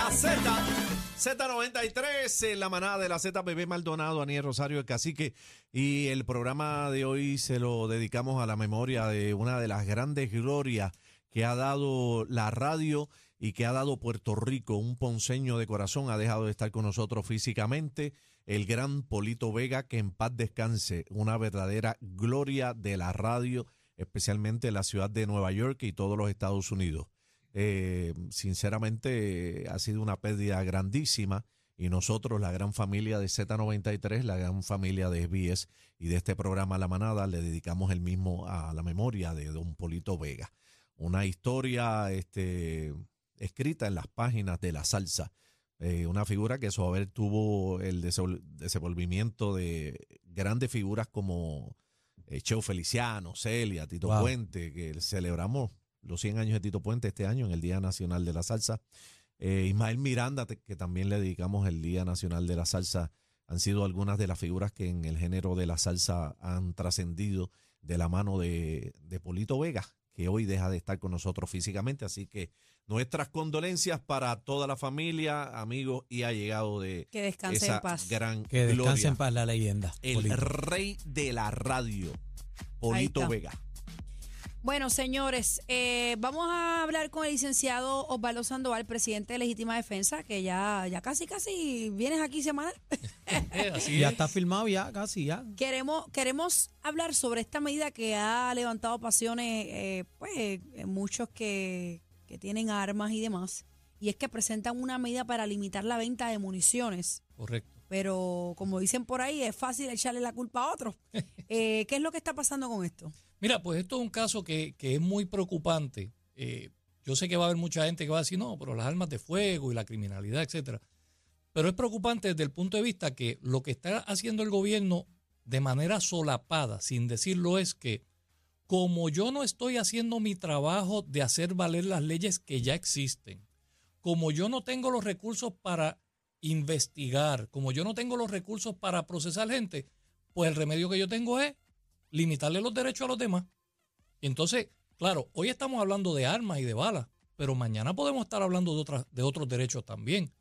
la Z. Z93, en la manada de la Z, Bebé Maldonado, Aniel Rosario, el cacique. Y el programa de hoy se lo dedicamos a la memoria de una de las grandes glorias que ha dado la radio y que ha dado Puerto Rico. Un ponceño de corazón ha dejado de estar con nosotros físicamente. El gran Polito Vega, que en paz descanse, una verdadera gloria de la radio, especialmente en la ciudad de Nueva York y todos los Estados Unidos. Eh, sinceramente ha sido una pérdida grandísima y nosotros, la gran familia de Z93, la gran familia de SBS y de este programa La Manada, le dedicamos el mismo a la memoria de don Polito Vega. Una historia este, escrita en las páginas de la salsa. Eh, una figura que su haber tuvo el desenvolvimiento de grandes figuras como eh, Cheo Feliciano, Celia, Tito Puente, que celebramos los 100 años de Tito Puente este año en el Día Nacional de la Salsa. Eh, Ismael Miranda, que también le dedicamos el Día Nacional de la Salsa, han sido algunas de las figuras que en el género de la salsa han trascendido de la mano de, Polito Vega, que hoy deja de estar con nosotros físicamente. Así que nuestras condolencias para toda la familia, amigos y allegados de que descanse esa en paz. gran Que descanse en paz la leyenda. El Polito. rey de la radio, Polito. Vega. Bueno, señores, eh, vamos a hablar con el licenciado Osvaldo Sandoval, presidente de Legítima Defensa, que ya, ya casi, casi vienes aquí semanal. Así Ya es. está filmado, ya, casi, ya. Queremos, queremos hablar sobre esta medida que ha levantado pasiones, eh, pues, eh, muchos que, que tienen armas y demás. Y es que presentan una medida para limitar la venta de municiones. Correcto. Pero como dicen por ahí, es fácil echarle la culpa a otros. Eh, ¿Qué es lo que está pasando con esto? Mira, pues esto es un caso que, que es muy preocupante. Eh, yo sé que va a haber mucha gente que va a decir, no, pero las armas de fuego y la criminalidad, etcétera. Pero es preocupante desde el punto de vista que lo que está haciendo el gobierno de manera solapada, sin decirlo, es que como yo no estoy haciendo mi trabajo de hacer valer las leyes que ya existen, como yo no tengo los recursos para investigar, como yo no tengo los recursos para procesar gente, pues el remedio que yo tengo es limitarle los derechos a los demás. Y entonces, claro, hoy estamos hablando de armas y de balas, pero mañana podemos estar hablando de, otras, de otros derechos también.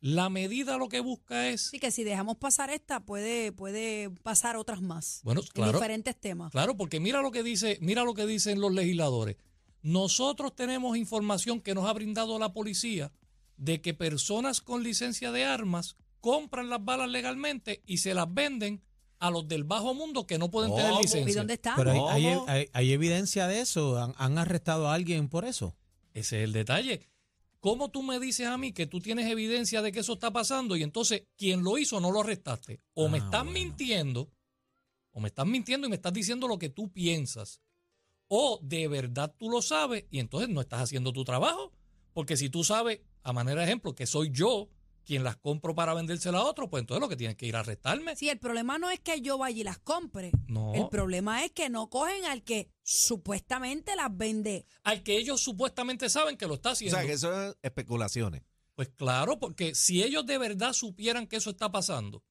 La medida lo que busca es, Así que si dejamos pasar esta, puede, puede pasar otras más. bueno, en claro, diferentes temas. claro, porque mira lo que dice, mira lo que dicen los legisladores. Nosotros tenemos información que nos ha brindado la policía de que personas con licencia de armas compran las balas legalmente y se las venden a los del bajo mundo que no pueden tener ¿Cómo? ¿Y licencia. dónde está? Pero hay, hay- ¿Cómo? hay- hay evidencia de eso. ¿Han, han arrestado a alguien por eso? Ese es el detalle. ¿Cómo tú me dices a mí que tú tienes evidencia de que eso está pasando y entonces quien lo hizo no lo arrestaste? O me Ah, estás bueno. mintiendo, o me estás mintiendo y me estás diciendo lo que tú piensas. O de verdad tú lo sabes y entonces no estás haciendo tu trabajo. Porque si tú sabes, a manera de ejemplo, que soy yo quien las compro para vendérsela a otro, pues entonces lo que tienes que ir a arrestarme. Sí, el problema no es que yo vaya y las compre. No. El problema es que no cogen al que supuestamente las vende. Al que ellos supuestamente saben que lo está O haciendo. sea, que eso es especulaciones. Pues claro, porque si ellos de verdad supieran que eso está pasando,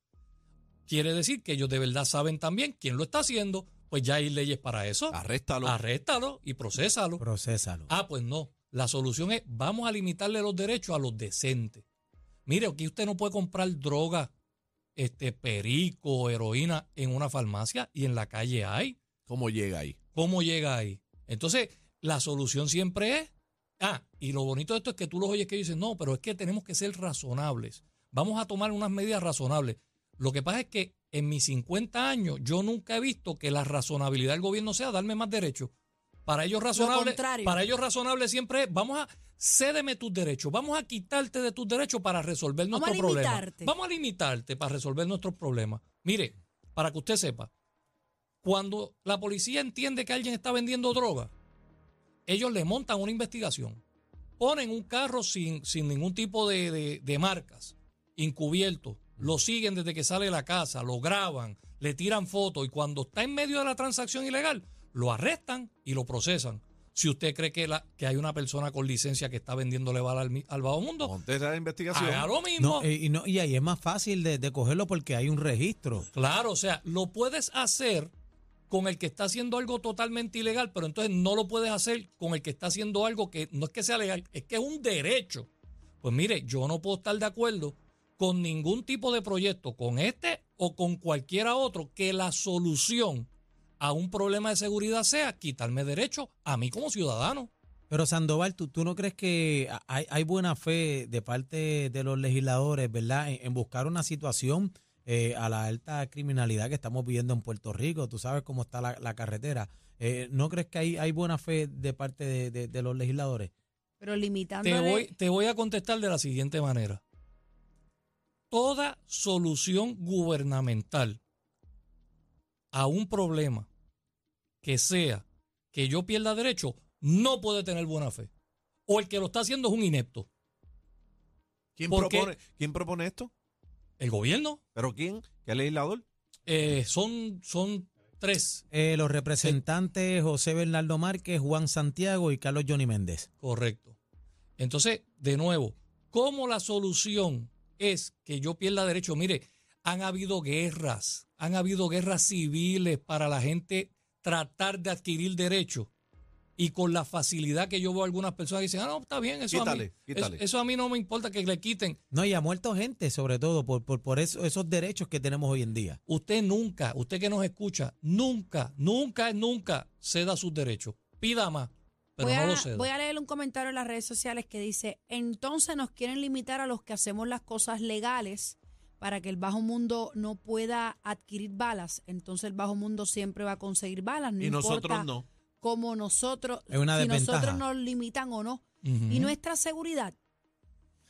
quiere decir que ellos de verdad saben también quién lo está haciendo, pues ya hay leyes para eso. Arréstalo. Arréstalo y procésalo. Procésalo. Ah, pues no. La solución es, vamos a limitarle los derechos a los decentes. Mire, aquí usted no puede comprar droga, este, perico, heroína en una farmacia y en la calle hay. ¿Cómo llega ahí? ¿Cómo llega ahí? Entonces, la solución siempre es. Ah, y lo bonito de esto es que tú los oyes que dicen, no, pero es que tenemos que ser razonables. Vamos a tomar unas medidas razonables. Lo que pasa es que en mis 50 años yo nunca he visto que la razonabilidad del gobierno sea darme más derechos. Para ellos razonable, para ellos razonable siempre es, vamos a cédeme tus derechos, vamos a quitarte de tus derechos para resolver Vamos nuestro problema. limitarte. Vamos a limitarte para resolver nuestros problemas. Mire, para que usted sepa, cuando la policía entiende que alguien está vendiendo droga, ellos le montan una investigación. Ponen un carro sin, sin ningún tipo de, de- de marcas, encubierto. Lo siguen desde que sale de la casa, lo graban, le tiran fotos y cuando está en medio de la transacción ilegal, lo arrestan y lo procesan. Si usted cree que, la, que hay una persona con licencia que está vendiéndole bala al, bajo mundo, la investigación. haga lo mismo. No, eh, y, no, y ahí es más fácil de, de cogerlo porque hay un registro. Claro, o sea, lo puedes hacer con el que está haciendo algo totalmente ilegal, pero entonces no lo puedes hacer con el que está haciendo algo que no es que sea legal, es que es un derecho. Pues Pues mire, yo no puedo estar de acuerdo con ningún tipo de proyecto, con este o con cualquiera otro, que la solución a un problema de seguridad sea quitarme derecho a mí como ciudadano. Pero Sandoval, ¿tú, tú no crees que hay, hay buena fe de parte de los legisladores, ¿verdad?, en, en buscar una situación eh, a la alta criminalidad que estamos viviendo en Puerto Rico. Tú sabes cómo está la, la carretera. Eh, ¿No crees que hay, hay buena fe de parte de, de- de los legisladores? Pero limitando. Te voy, te voy a contestar de la siguiente manera. Toda solución gubernamental a un problema que sea que yo pierda derecho no puede tener buena fe. O el que lo está haciendo es un inepto. ¿Quién Porque- propone, ¿Quién propone esto? El gobierno ¿Pero quién? ¿Qué legislador? eh, son, son tres, Eh, los representantes José Bernardo Márquez, Juan Santiago y Carlos Johnny Méndez. correcto. Entonces, de nuevo, ¿cómo la solución es que yo pierda derecho? Mire, han habido guerras, han habido guerras civiles para la gente tratar de adquirir derechos. Y con la facilidad que yo veo a algunas personas que dicen, ah, no, está bien, eso, a, mí, Quítale, eso, eso a mí no me importa que le quiten. No, y ha muerto gente, sobre todo, por, por, por eso- esos derechos que tenemos hoy en día. Usted nunca, usted que nos escucha, nunca, nunca, nunca ceda sus derechos. Pida más, pero voy, no a, lo ceda. voy a leer un comentario en las redes sociales que dice, entonces nos quieren limitar a los que hacemos las cosas legales para que el bajo mundo no pueda adquirir balas. Entonces el bajo mundo siempre va a conseguir balas, no y nosotros importa no. cómo nosotros, Es una si nosotros nos limitan o no. Y nuestra seguridad,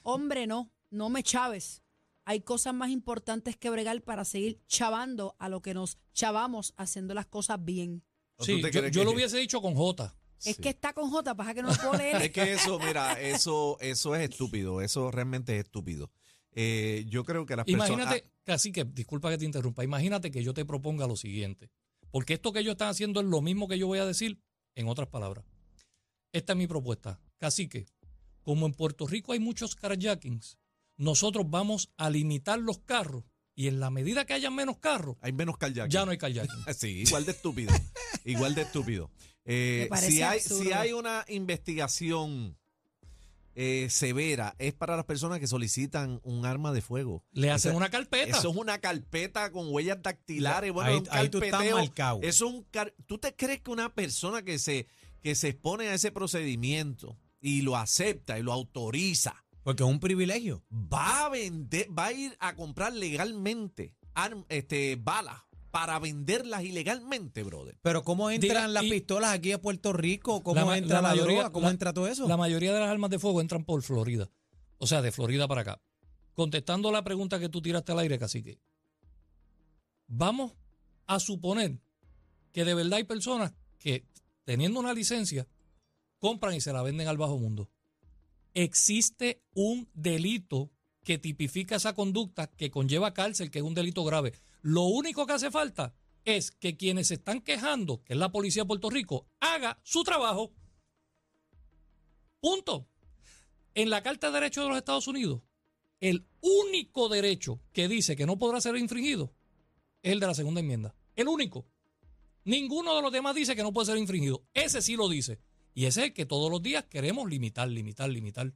hombre, no, no me chaves. Hay cosas más importantes que bregar para seguir chavando a lo que nos chavamos haciendo las cosas bien. ¿O Sí, yo, yo que- lo hubiese dicho con J. Es Sí. que está con J, pasa que no lo puedo leer. Es que eso, mira, eso, eso es estúpido. Eso realmente es estúpido. Eh, yo creo que las personas. Imagínate, casi que, disculpa que te interrumpa, imagínate que yo te proponga lo siguiente. Porque esto que ellos están haciendo es lo mismo que yo voy a decir en otras palabras. Esta es mi propuesta. Cacique, como en Puerto Rico hay muchos carjackings, nosotros vamos a limitar los carros y en la medida que haya menos carros, hay menos kayak. ya no hay carjacking. Sí, igual de estúpido. igual de estúpido. Eh, si, hay, absurdo. si hay una investigación eh, severa, es para las personas que solicitan un arma de fuego. Le hacen una carpeta. Eso es una carpeta con huellas dactilares. Bueno, ahí, un ahí tú estás marcado. Es un car- ¿Tú te crees que una persona que se, que se expone a ese procedimiento y lo acepta y lo autoriza Porque es un privilegio. va a vender, va a ir a comprar legalmente arm- este, balas para venderlas ilegalmente, brother? Pero ¿cómo entran Diga, las y- pistolas aquí a Puerto Rico? ¿Cómo La entra la la, mayoría- droga? ¿Cómo la- entra todo eso? La mayoría de las armas de fuego entran por Florida. O sea, de Florida para acá. Contestando la pregunta que tú tiraste al aire, cacique. Vamos a suponer que de verdad hay personas que, teniendo una licencia, compran y se la venden al bajo mundo. Existe un delito que tipifica esa conducta que conlleva cárcel, que es un delito grave. Lo único que hace falta es que quienes se están quejando, que es la policía de Puerto Rico, haga su trabajo. Punto. En la Carta de Derechos de los Estados Unidos, el único derecho que dice que no podrá ser infringido es el de la segunda enmienda. El único. Ninguno de los demás dice que no puede ser infringido. Ese sí lo dice. Y ese es el que todos los días queremos limitar, limitar, limitar.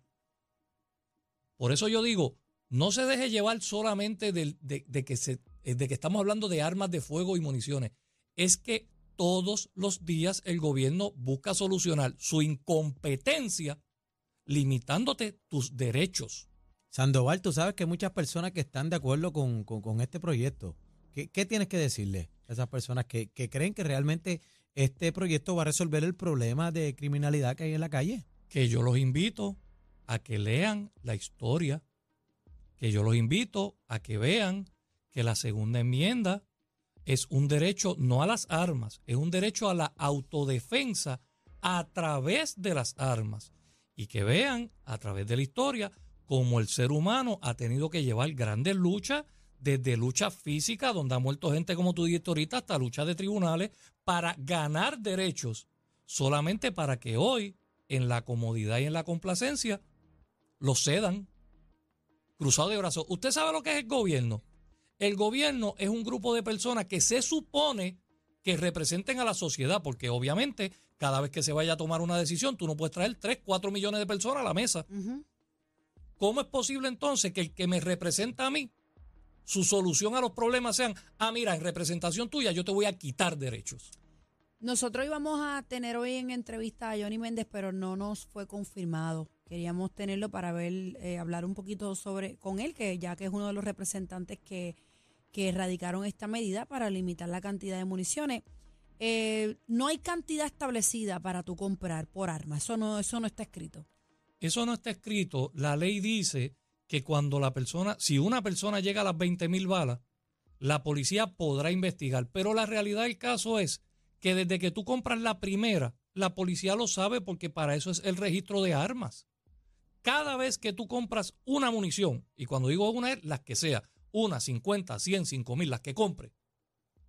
Por eso yo digo, no se deje llevar solamente del- de, de que se, de que estamos hablando de armas de fuego y municiones. Es que todos los días el gobierno busca solucionar su incompetencia limitándote tus derechos. Sandoval, tú sabes que hay muchas personas que están de acuerdo con, con- con este proyecto. ¿Qué, qué tienes que decirle a esas personas que, que creen que realmente este proyecto va a resolver el problema de criminalidad que hay en la calle? Que yo los invito a que lean la historia, que yo los invito a que vean que la segunda enmienda es un derecho no a las armas, es un derecho a la autodefensa a través de las armas. Y que vean a través de la historia cómo el ser humano ha tenido que llevar grandes luchas, desde lucha física, donde ha muerto gente, como tú dijiste ahorita, hasta luchas de tribunales, para ganar derechos, solamente para que hoy, en la comodidad y en la complacencia, los cedan. Cruzado de brazos. ¿Usted sabe lo que es el gobierno? El gobierno es un grupo de personas que se supone que representen a la sociedad, porque obviamente cada vez que se vaya a tomar una decisión, tú no puedes traer 3, 4 millones de personas a la mesa. ¿cómo es posible entonces que el que me representa a mí, su solución a los problemas sean, ah, mira, en representación tuya yo te voy a quitar derechos? Nosotros íbamos a tener hoy en entrevista a Johnny Méndez, pero no nos fue confirmado. Queríamos tenerlo para ver, eh, hablar un poquito sobre con él, que ya que es uno de los representantes que, que erradicaron esta medida para limitar la cantidad de municiones. Eh, no hay cantidad establecida para tú comprar por arma. Eso no, eso no está escrito. Eso no está escrito. La ley dice que cuando la persona, si una persona llega a las 20 mil balas, la policía podrá investigar. Pero la realidad del caso es que desde que tú compras la primera, la policía lo sabe porque para eso es el registro de armas. Cada vez que tú compras una munición, y cuando digo una es las que sea, una, 50, 100, 5 mil, las que compre,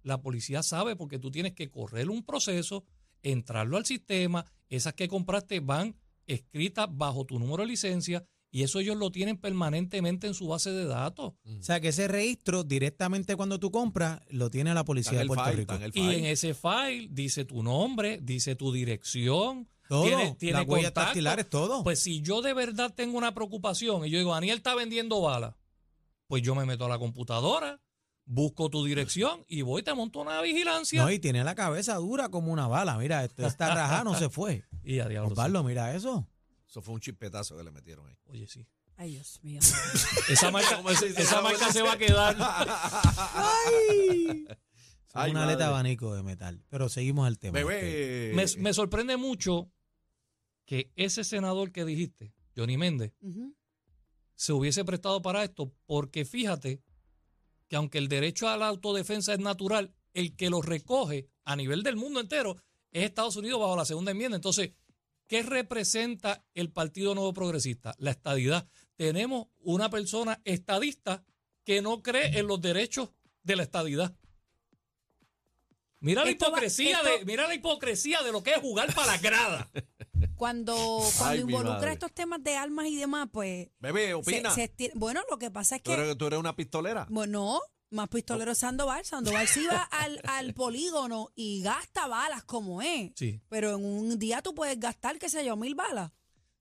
la policía sabe porque tú tienes que correr un proceso, entrarlo al sistema, esas que compraste van escritas bajo tu número de licencia y eso ellos lo tienen permanentemente en su base de datos. O sea, que ese registro directamente cuando tú compras lo tiene la policía de Puerto Rico. Y en ese file dice tu nombre, dice tu dirección, todo, tiene, tiene las huellas dactilares, todo. Pues si yo de verdad tengo una preocupación y yo digo, Daniel está vendiendo balas, pues yo me meto a la computadora, busco tu dirección y voy, te monto una vigilancia. no, y tiene la cabeza dura como una bala. Mira, esto está rajada, no se fue. y a diablo, Osvaldo, mira eso. Eso fue un chispetazo que le metieron ahí. Oye, sí. Ay, Dios mío. Esa marca, esa marca se va a quedar. Ay, una aleta de madre. abanico de metal. Pero seguimos al tema. Bebé. Me, me sorprende mucho que ese senador que dijiste, Johnny Méndez. Se hubiese prestado para esto, porque fíjate que aunque el derecho a la autodefensa es natural, el que lo recoge a nivel del mundo entero es Estados Unidos bajo la segunda enmienda. Entonces, ¿qué representa el Partido Nuevo Progresista? La estadidad. Tenemos una persona estadista que no cree en los derechos de la estadidad. Mira la Esto va- hipocresía esto- de, mira la hipocresía de lo que es jugar para la grada. Cuando, cuando Ay, involucra estos temas de armas y demás, pues. Bebé, opina. se bueno, lo que pasa es ¿Tú, que. eres, tú eres una pistolera. Bueno, más pistolero Sandoval. Sandoval sí va al, al polígono y gasta balas como es. Sí. Pero en un día tú puedes gastar, qué sé yo, mil balas.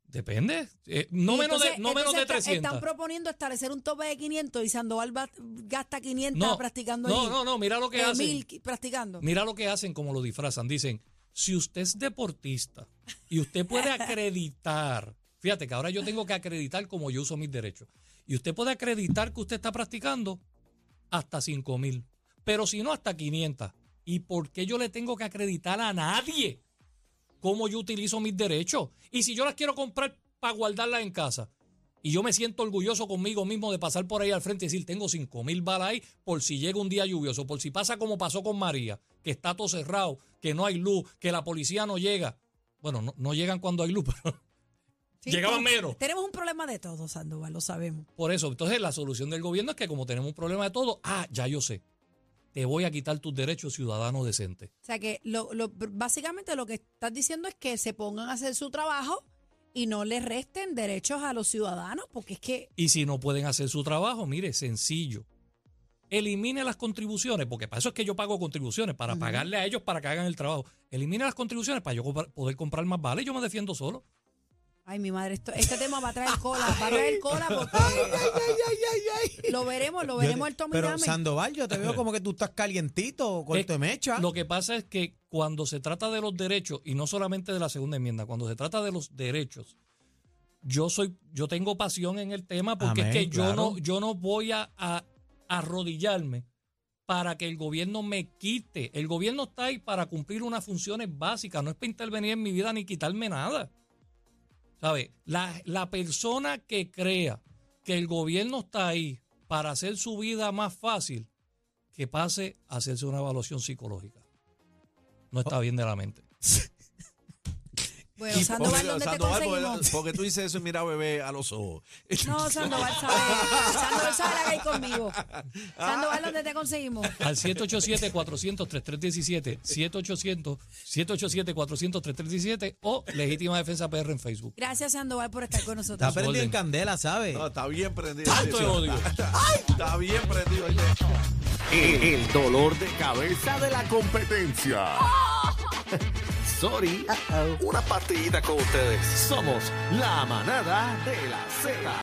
Depende. Eh, no menos de, no menos de entonces está- 300. Están proponiendo establecer un tope de 500 y Sandoval va- gasta 500 No, practicando no, no, no, mira lo que Eh, hacen. mil practicando. Mira lo que hacen como lo disfrazan. Dicen, si usted es deportista y usted puede acreditar, fíjate que ahora yo tengo que acreditar como yo uso mis derechos, y usted puede acreditar que usted está practicando hasta 5 mil, pero si no, hasta 500. ¿Y por qué yo le tengo que acreditar a nadie cómo yo utilizo mis derechos? Y si yo las quiero comprar para guardarlas en casa, y yo me siento orgulloso conmigo mismo de pasar por ahí al frente y decir, tengo 5 mil balas ahí por si llega un día lluvioso, por si pasa como pasó con María, que está todo cerrado, que no hay luz, que la policía no llega. Bueno, no, no llegan cuando hay luz, pero Sí, llegaban menos. Tenemos un problema de todo, Sandoval, lo sabemos. Por eso, entonces la solución del gobierno es que como tenemos un problema de todo, ah, ya yo sé, te voy a quitar tus derechos ciudadano decente. O sea que lo, lo- básicamente lo que estás diciendo es que se pongan a hacer su trabajo y no le resten derechos a los ciudadanos, porque es que Y si no pueden hacer su trabajo, mire, sencillo. Elimine las contribuciones, porque para eso es que yo pago contribuciones, para pagarle a ellos para que hagan el trabajo. Elimine las contribuciones para yo poder comprar más vale yo me defiendo solo. Ay, mi madre, esto, este tema va a traer cola, va a traer cola porque lo veremos, lo veremos el tome y Pero dame. Sandoval, yo te veo como que tú estás calientito, corto de mecha. Lo que pasa es que cuando se trata de los derechos, y no solamente de la segunda enmienda, cuando se trata de los derechos, yo soy, yo tengo pasión en el tema porque Amén, es que yo claro. no, yo no voy a, a arrodillarme para que el gobierno me quite. El gobierno está ahí para cumplir unas funciones básicas, no es para intervenir en mi vida ni quitarme nada. ¿Sabe? La, la persona que crea que el gobierno está ahí para hacer su vida más fácil, que pase a hacerse una evaluación psicológica. No está bien de la mente. Bueno, Y- Sandoval, ¿dónde te Sandoval, conseguimos? porque, porque tú dices eso y mira bebé a los ojos. No, Sandoval sabe, Sandoval sabe la que hay conmigo. Sandoval, ¿dónde te conseguimos? Al 787-400-3317, 787-400-3317 o Legítima Defensa PR en Facebook. Gracias, Sandoval, por estar con Está nosotros. prendido en candela, ¿sabes? No, está bien prendido. Tanto de odio. Está bien prendido. el dolor de cabeza de la competencia. Sorry. Una partidita con ustedes. Somos la manada de la Z.